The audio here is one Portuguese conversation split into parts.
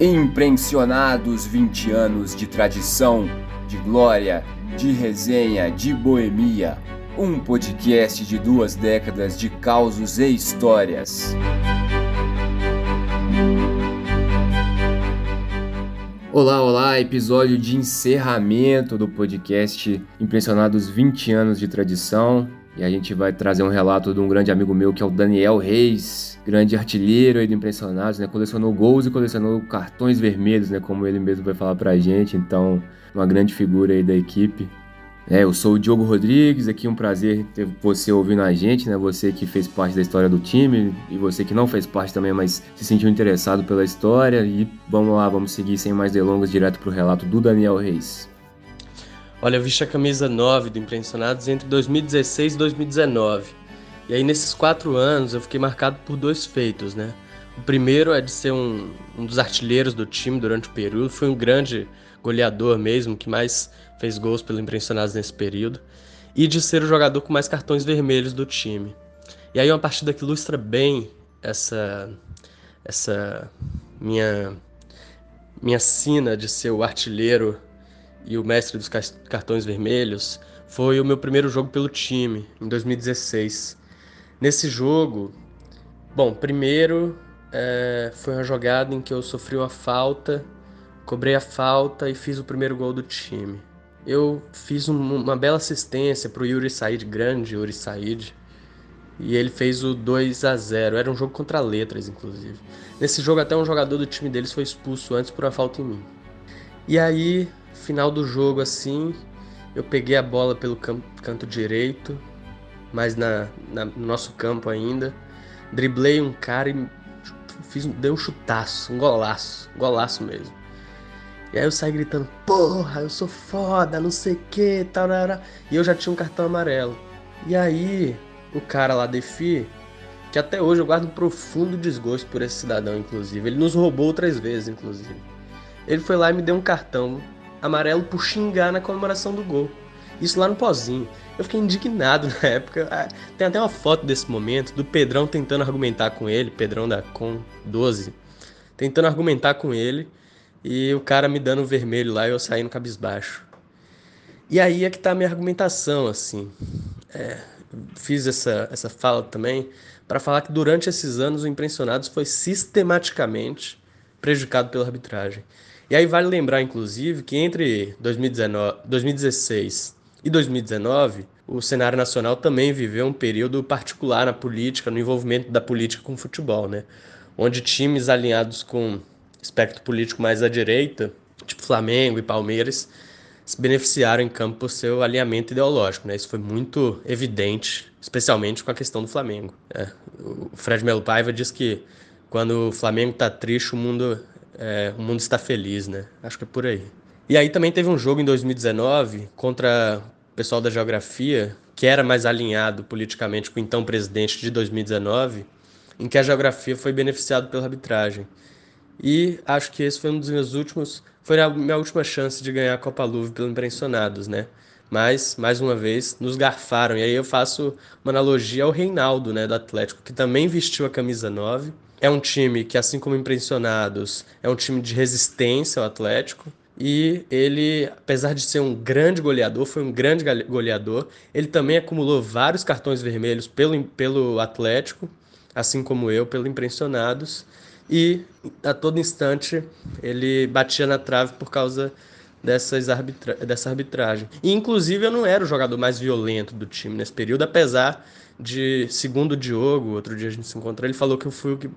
Impressionados 20 anos de tradição, de glória, de resenha, de boemia. Um podcast de duas décadas de causos e histórias. Olá, olá, episódio de encerramento do podcast Impressionados 20 anos de tradição. E a gente vai trazer um relato de um grande amigo meu que é o Daniel Reis, grande artilheiro aí do Impressionados, né? Colecionou gols e colecionou cartões vermelhos, né? Como ele mesmo vai falar pra gente. Então, uma grande figura aí da equipe. É, eu sou o Diogo Rodrigues, aqui um prazer ter você ouvindo a gente, né? Você que fez parte da história do time e você que não fez parte também, mas se sentiu interessado pela história. E vamos lá, vamos seguir sem mais delongas direto pro relato do Daniel Reis. Olha, eu vesti a camisa 9 do Impressionados entre 2016 e 2019. E aí, nesses quatro anos, eu fiquei marcado por dois feitos, né? O primeiro é de ser um, um dos artilheiros do time durante o período. Foi um grande goleador mesmo, que mais fez gols pelo Impressionados nesse período. E de ser o jogador com mais cartões vermelhos do time. E aí, uma partida que ilustra bem essa, essa minha, minha sina de ser o artilheiro e o mestre dos cartões vermelhos, foi o meu primeiro jogo pelo time, em 2016. Nesse jogo, bom, primeiro é, foi uma jogada em que eu sofri uma falta, cobrei a falta e fiz o primeiro gol do time. Eu fiz um, uma bela assistência para o Yuri Said, grande Yuri Said, e ele fez o 2 a 0 Era um jogo contra letras, inclusive. Nesse jogo, até um jogador do time deles foi expulso antes por uma falta em mim. E aí, Final do jogo, assim, eu peguei a bola pelo canto direito, mas na, na, no nosso campo ainda. Driblei um cara e fiz, dei um chutaço, um golaço, golaço mesmo. E aí eu saí gritando, porra, eu sou foda, não sei o que, tal, E eu já tinha um cartão amarelo. E aí, o cara lá, Defi, que até hoje eu guardo um profundo desgosto por esse cidadão, inclusive. Ele nos roubou três vezes, inclusive. Ele foi lá e me deu um cartão amarelo por xingar na comemoração do gol. Isso lá no pozinho. Eu fiquei indignado na época. Ah, tem até uma foto desse momento do Pedrão tentando argumentar com ele, Pedrão da Com 12, tentando argumentar com ele e o cara me dando vermelho lá e eu saindo cabisbaixo. E aí é que tá a minha argumentação, assim. É, fiz essa, essa fala também para falar que durante esses anos o Impressionados foi sistematicamente prejudicado pela arbitragem. E aí vale lembrar, inclusive, que entre 2019, 2016 e 2019, o cenário nacional também viveu um período particular na política, no envolvimento da política com o futebol, né? Onde times alinhados com espectro político mais à direita, tipo Flamengo e Palmeiras, se beneficiaram em campo por seu alinhamento ideológico, né? Isso foi muito evidente, especialmente com a questão do Flamengo. É, o Fred Melo Paiva diz que quando o Flamengo está triste, o mundo é, o mundo está feliz, né? Acho que é por aí. E aí também teve um jogo em 2019 contra o pessoal da geografia, que era mais alinhado politicamente com o então presidente de 2019, em que a geografia foi beneficiada pela arbitragem. E acho que esse foi um dos meus últimos, foi a minha última chance de ganhar a Copa Luve pelo Impressionados, né? Mas, mais uma vez, nos garfaram. E aí eu faço uma analogia ao Reinaldo, né, do Atlético, que também vestiu a camisa 9 é um time que, assim como Impressionados, é um time de resistência ao Atlético. E ele, apesar de ser um grande goleador, foi um grande goleador. Ele também acumulou vários cartões vermelhos pelo, pelo Atlético, assim como eu, pelo Impressionados. E a todo instante ele batia na trave por causa dessas arbitra dessa arbitragem. E inclusive eu não era o jogador mais violento do time nesse período, apesar de, segundo o Diogo, outro dia a gente se encontrou, ele falou que eu fui o que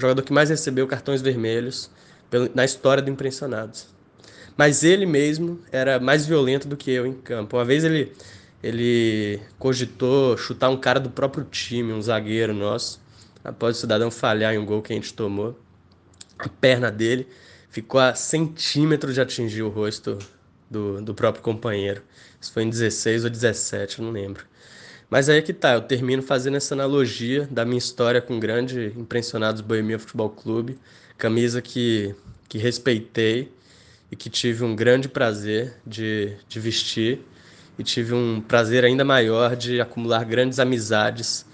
jogador que mais recebeu cartões vermelhos na história do Impressionados. Mas ele mesmo era mais violento do que eu em campo. Uma vez ele, ele cogitou chutar um cara do próprio time, um zagueiro nosso, após o cidadão falhar em um gol que a gente tomou. A perna dele ficou a centímetros de atingir o rosto do, do próprio companheiro. Isso foi em 16 ou 17, eu não lembro. Mas aí é que tá, eu termino fazendo essa analogia da minha história com o grande Impressionados Boemia Futebol Clube, camisa que, que respeitei e que tive um grande prazer de, de vestir e tive um prazer ainda maior de acumular grandes amizades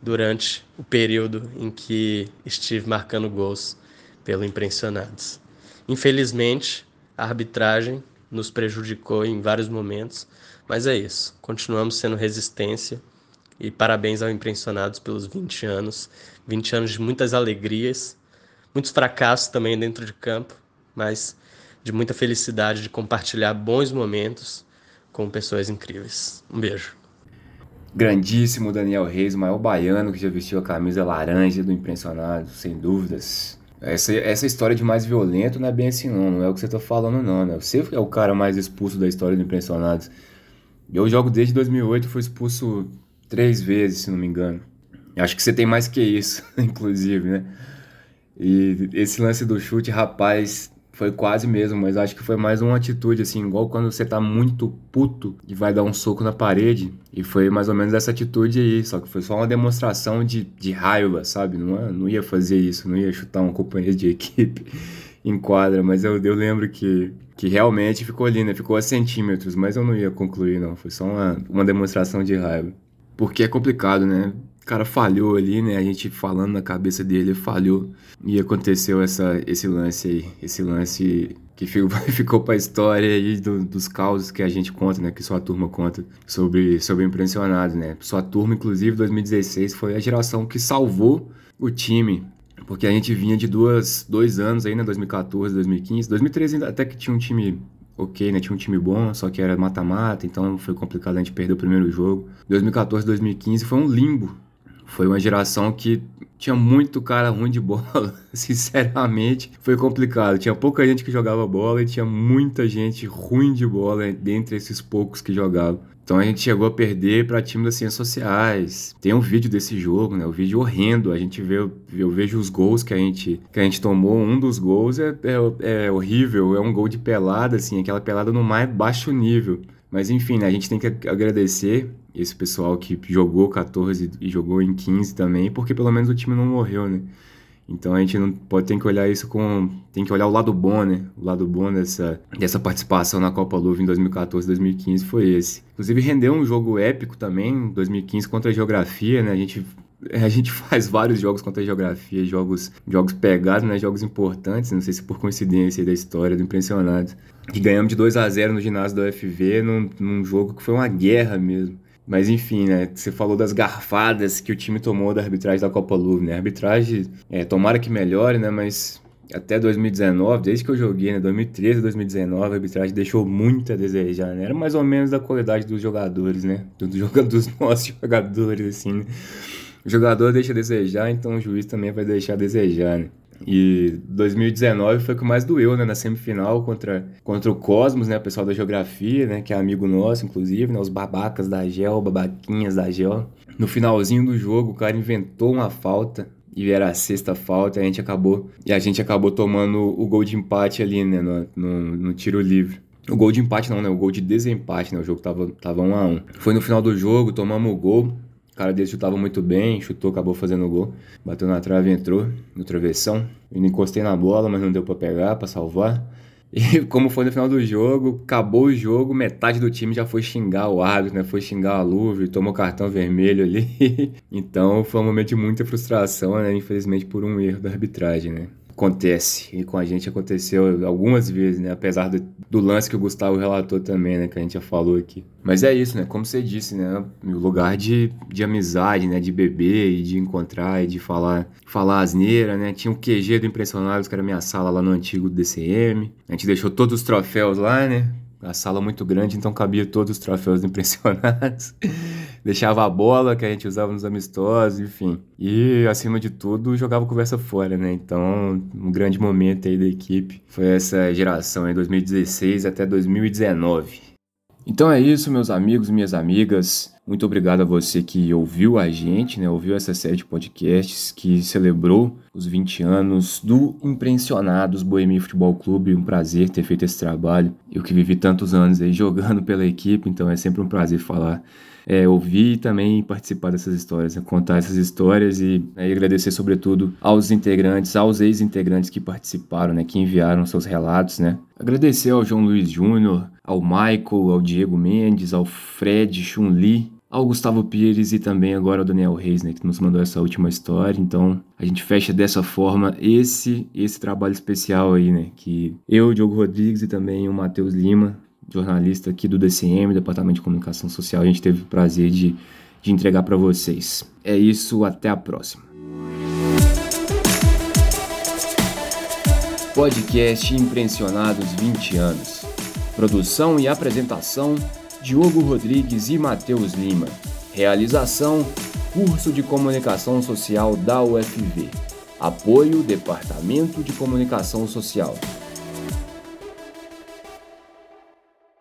durante o período em que estive marcando gols pelo Impressionados. Infelizmente, a arbitragem nos prejudicou em vários momentos, mas é isso. Continuamos sendo resistência e parabéns ao Impressionados pelos 20 anos. 20 anos de muitas alegrias, muitos fracassos também dentro de campo, mas de muita felicidade de compartilhar bons momentos com pessoas incríveis. Um beijo. Grandíssimo Daniel Reis, o maior baiano que já vestiu a camisa laranja do Impressionado, sem dúvidas. Essa, essa história de mais violento não é bem assim não, não é o que você tá falando não, né? Você é o cara mais expulso da história do Impressionados. Eu jogo desde 2008, fui expulso três vezes, se não me engano. Acho que você tem mais que isso, inclusive, né? E esse lance do chute, rapaz, foi quase mesmo, mas acho que foi mais uma atitude, assim, igual quando você tá muito puto e vai dar um soco na parede. E foi mais ou menos essa atitude aí, só que foi só uma demonstração de, de raiva, sabe? Não, não ia fazer isso, não ia chutar um companheiro de equipe em quadra, mas eu, eu lembro que, que realmente ficou né? Ficou a centímetros, mas eu não ia concluir, não. Foi só uma, uma demonstração de raiva. Porque é complicado, né? O cara falhou ali, né? A gente falando na cabeça dele, falhou. E aconteceu essa, esse lance aí. Esse lance que ficou, ficou pra história aí do, dos causos que a gente conta, né? Que sua turma conta sobre, sobre impressionado, né? Sua turma, inclusive, 2016 foi a geração que salvou o time. Porque a gente vinha de duas, dois anos aí, né? 2014, 2015. 2013 até que tinha um time ok, né? Tinha um time bom, só que era mata-mata, então foi complicado a gente perder o primeiro jogo. 2014, 2015 foi um limbo foi uma geração que tinha muito cara ruim de bola, sinceramente. Foi complicado. Tinha pouca gente que jogava bola e tinha muita gente ruim de bola dentre esses poucos que jogavam. Então a gente chegou a perder para time das ciências sociais. Tem um vídeo desse jogo, né? O um vídeo horrendo. A gente vê, eu vejo os gols que a gente, que a gente tomou. Um dos gols é, é, é horrível. É um gol de pelada, assim, aquela pelada no mais baixo nível. Mas enfim, né, a gente tem que agradecer esse pessoal que jogou 14 e jogou em 15 também, porque pelo menos o time não morreu, né? Então a gente não pode tem que olhar isso com tem que olhar o lado bom, né? O lado bom dessa dessa participação na Copa Luva em 2014, 2015 foi esse. Inclusive rendeu um jogo épico também, 2015 contra a Geografia, né? A gente a gente faz vários jogos contra a geografia, jogos, jogos pegados, né? Jogos importantes, não sei se por coincidência da história do Impressionado. Que ganhamos de 2 a 0 no ginásio da UFV, num, num jogo que foi uma guerra mesmo. Mas enfim, né? Você falou das garfadas que o time tomou da arbitragem da Copa Louvre, né? A arbitragem, é, tomara que melhore, né? Mas até 2019, desde que eu joguei, né? 2013 2019, a arbitragem deixou muito a desejar, né? Era mais ou menos da qualidade dos jogadores, né? Dos, dos nossos jogadores, assim, né? O jogador deixa a desejar, então o juiz também vai deixar a desejar, né? E 2019 foi o que mais doeu, né? Na semifinal contra, contra o Cosmos, né? O pessoal da geografia, né? Que é amigo nosso, inclusive, né? Os babacas da GEL, babaquinhas da GEL. No finalzinho do jogo, o cara inventou uma falta e era a sexta falta, a gente acabou e a gente acabou tomando o gol de empate ali, né, no, no, no, tiro livre. O gol de empate não, né, o gol de desempate, né, o jogo tava, tava 1 a 1 Foi no final do jogo, tomamos o gol, o cara dele chutava muito bem, chutou, acabou fazendo o gol. Bateu na trave e entrou no travessão. Eu encostei na bola, mas não deu para pegar, para salvar. E como foi no final do jogo, acabou o jogo, metade do time já foi xingar o árbitro, né? Foi xingar a Luve, tomou cartão vermelho ali. então foi um momento de muita frustração, né? Infelizmente por um erro da arbitragem, né? Acontece. E com a gente aconteceu algumas vezes, né? Apesar do, do, lance que o Gustavo relatou também, né? Que a gente já falou aqui. Mas é isso, né? Como você disse, né? O lugar de, de amizade, né? De beber e de encontrar e de falar, falar asneira, né? Tinha um QG do Impressionáveis, que era minha sala lá no antigo DCM. A gente deixou todos os troféus lá, né? A sala muito grande, então cabia todos os troféus impressionados. Deixava a bola que a gente usava nos amistosos, enfim. E, acima de tudo, jogava conversa fora, né? Então, um grande momento aí da equipe foi essa geração, em 2016 até 2019. Então é isso, meus amigos minhas amigas. Muito obrigado a você que ouviu a gente, né? Ouviu essa série de podcasts que celebrou os 20 anos do Impressionados Boemia Futebol Clube. Um prazer ter feito esse trabalho. Eu que vivi tantos anos aí jogando pela equipe, então é sempre um prazer falar é, ouvir e também participar dessas histórias, né? contar essas histórias e né, agradecer sobretudo aos integrantes, aos ex-integrantes que participaram, né, que enviaram seus relatos, né. Agradecer ao João Luiz Júnior, ao Michael, ao Diego Mendes, ao Fred Chun-Li, ao Gustavo Pires e também agora ao Daniel Reis, né, que nos mandou essa última história. Então, a gente fecha dessa forma esse esse trabalho especial aí, né, que eu, Diogo Rodrigues e também o Matheus Lima, jornalista aqui do DCM, Departamento de Comunicação Social, a gente teve o prazer de, de entregar para vocês. É isso, até a próxima. Podcast Impressionados 20 anos. Produção e apresentação Diogo Rodrigues e Matheus Lima. Realização: Curso de Comunicação Social da UFV. Apoio: Departamento de Comunicação Social.